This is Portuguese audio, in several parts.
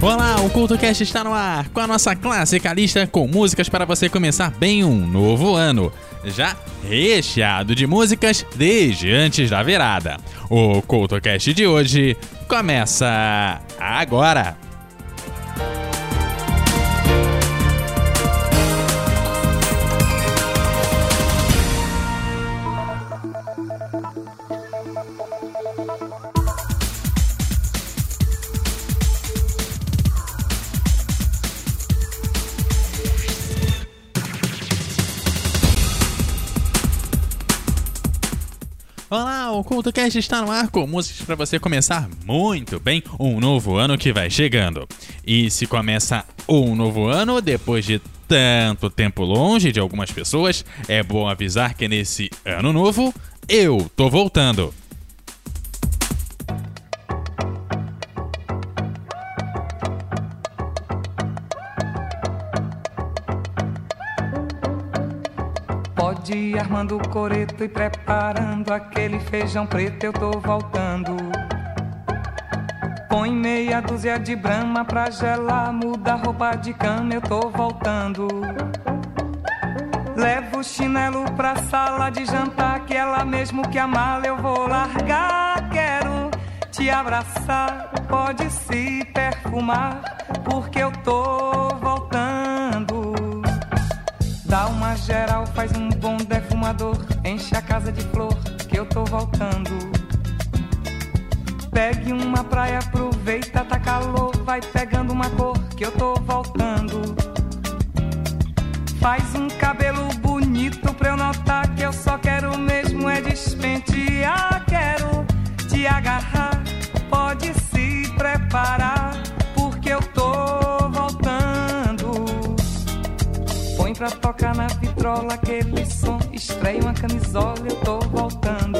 Olá, o CultoCast está no ar com a nossa clássica lista com músicas para você começar bem um novo ano. Já recheado de músicas desde antes da virada. O CultoCast de hoje começa agora! Olá, o CultoCast está no ar com músicas para você começar muito bem um novo ano que vai chegando. E se começa um novo ano depois de tanto tempo longe de algumas pessoas, é bom avisar que nesse ano novo eu tô voltando. Armando o coreto e preparando aquele feijão preto, eu tô voltando. Põe meia dúzia de brama pra gelar, muda a roupa de cama, eu tô voltando. Levo o chinelo pra sala de jantar, que ela mesmo que a mala eu vou largar. Quero te abraçar, pode se perfumar, porque eu tô voltando. Dá uma geral, faz um bom defumador, enche a casa de flor, que eu tô voltando. Pegue uma praia, aproveita, tá calor, vai pegando uma cor, que eu tô voltando. Faz um cabelo bonito pra eu notar que eu pra tocar na vitrola aquele som, estreia uma camisola, eu tô voltando.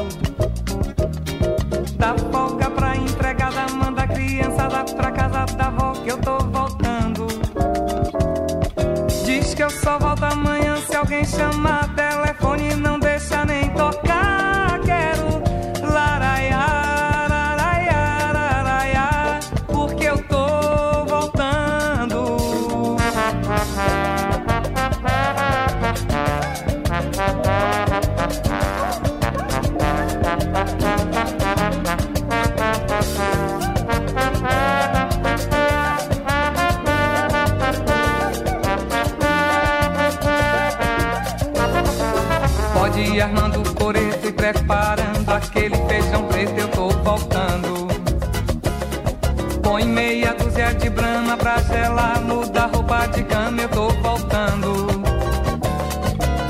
Dá folga pra empregada, manda a criançada pra casa da avó, que eu tô voltando. Diz que eu só volto amanhã se alguém chamar telefone não preparando aquele feijão preto, eu tô voltando. Põe meia dúzia de brama pra gelar, muda a roupa de cama, eu tô voltando.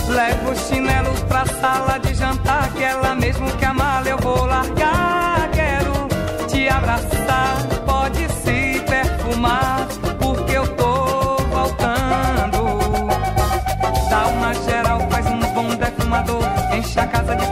Levo os chinelos pra sala de jantar, que ela mesmo que a mala eu vou largar. Quero te abraçar, pode se perfumar, porque eu tô voltando. Dá uma geral, faz um bom defumador, enche a casa de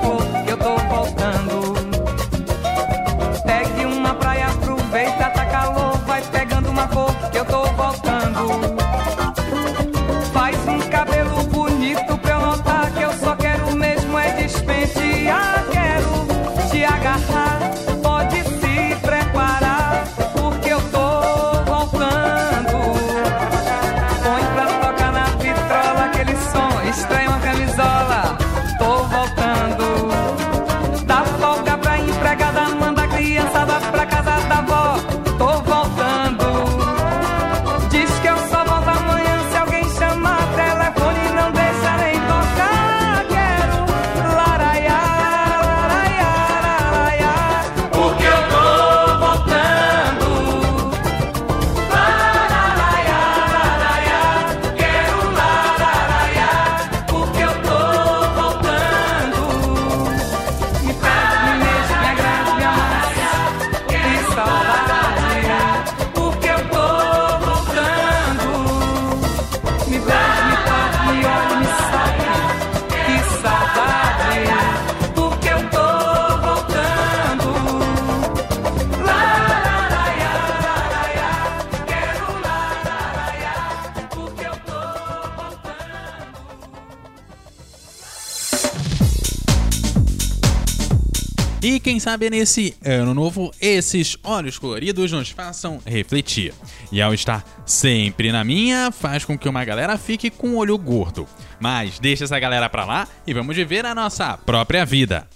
quem sabe nesse ano novo, esses olhos coloridos nos façam refletir. E ao estar sempre na minha, faz com que uma galera fique com o olho gordo. Mas deixa essa galera pra lá e vamos viver a nossa própria vida.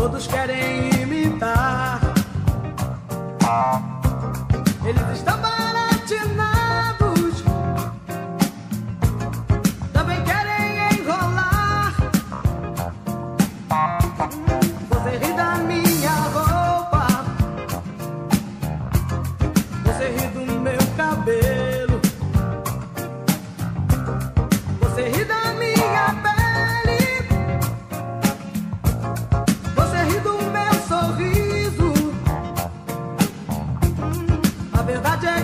Todos querem imitar. Eles estão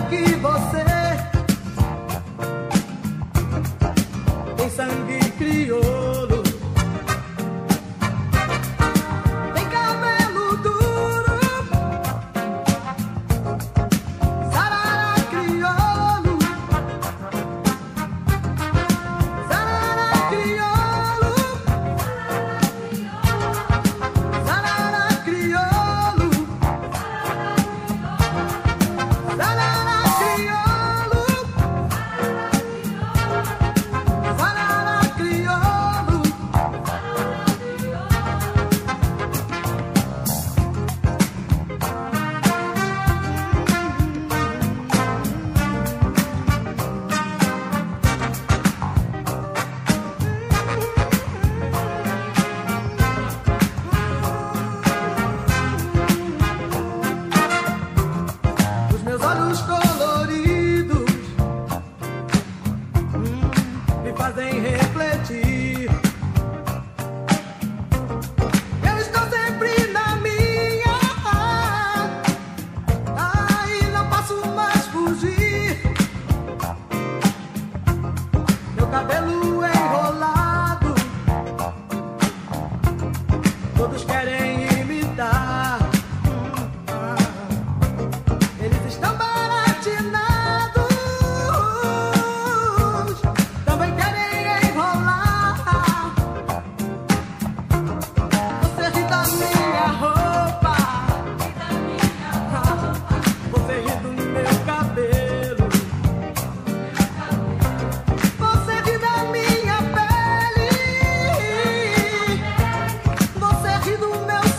que você você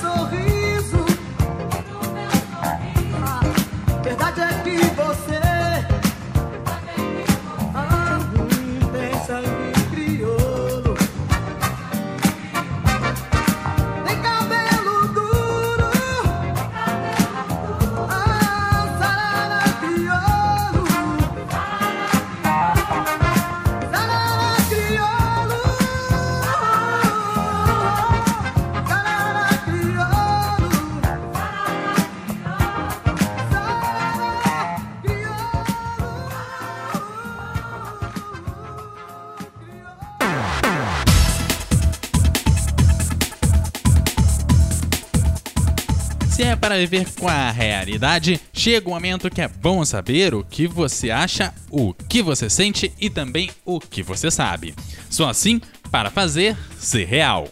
Se é para viver com a realidade, chega o momento que é bom saber o que você acha, o que você sente e também o que você sabe. Só assim para fazer ser real.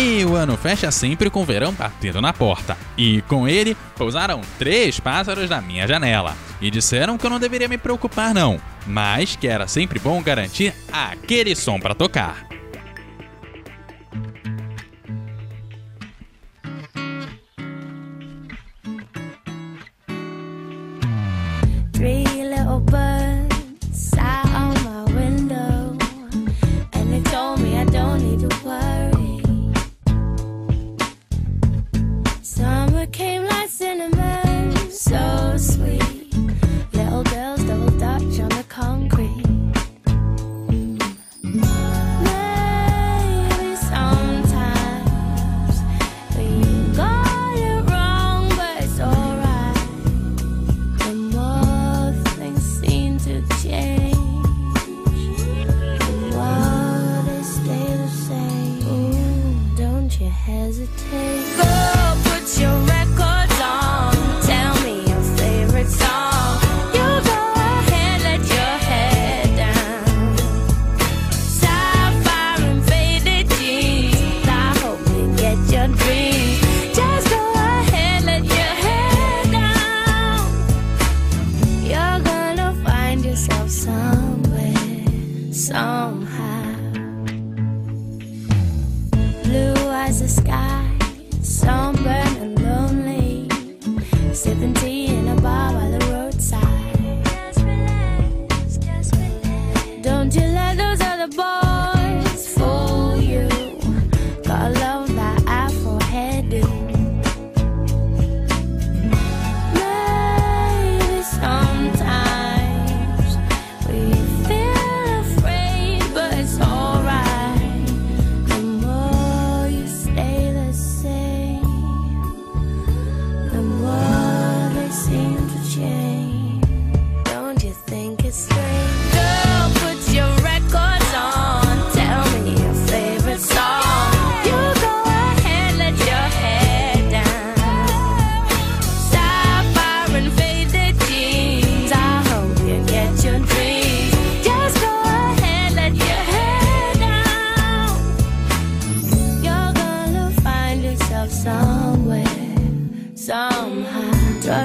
E o ano fecha sempre com o verão batendo na porta. E com ele, pousaram três pássaros na minha janela. E disseram que eu não deveria me preocupar, não, mas que era sempre bom garantir aquele som para tocar.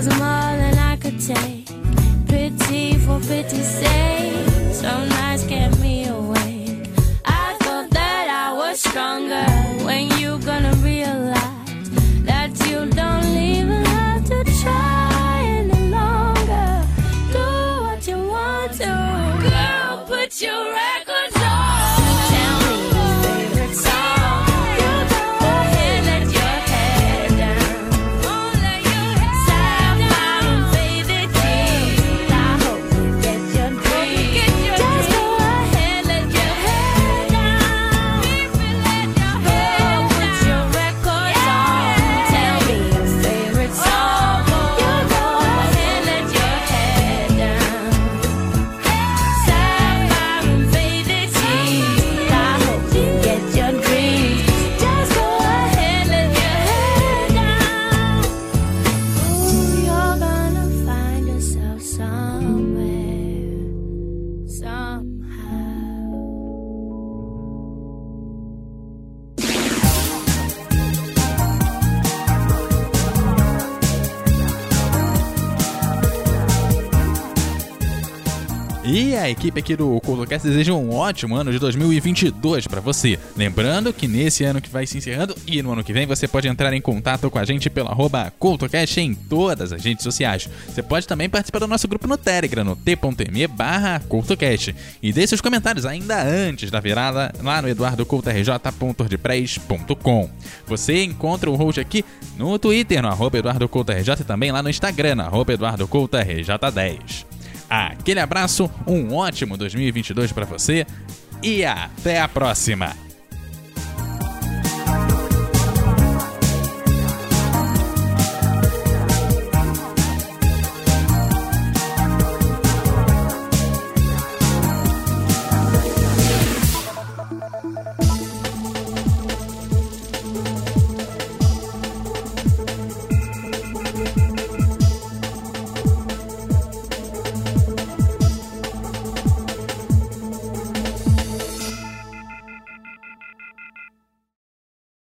Was more than I could take. Pity for pity's sake. So nice, can't E a equipe aqui do CoutoCast deseja um ótimo ano de 2022 para você. Lembrando que nesse ano que vai se encerrando e no ano que vem você pode entrar em contato com a gente pelo arroba CoutoCast em todas as redes sociais. Você pode também participar do nosso grupo no Telegram, no t.me barra. E deixe seus comentários ainda antes da virada lá no eduardocoutorj.wordpress.com. Você encontra o host aqui no Twitter, no arroba EduardoCoutoRJ e também lá no Instagram, no arroba EduardoCoutoRJ10. Aquele abraço, um ótimo 2022 para você e até a próxima!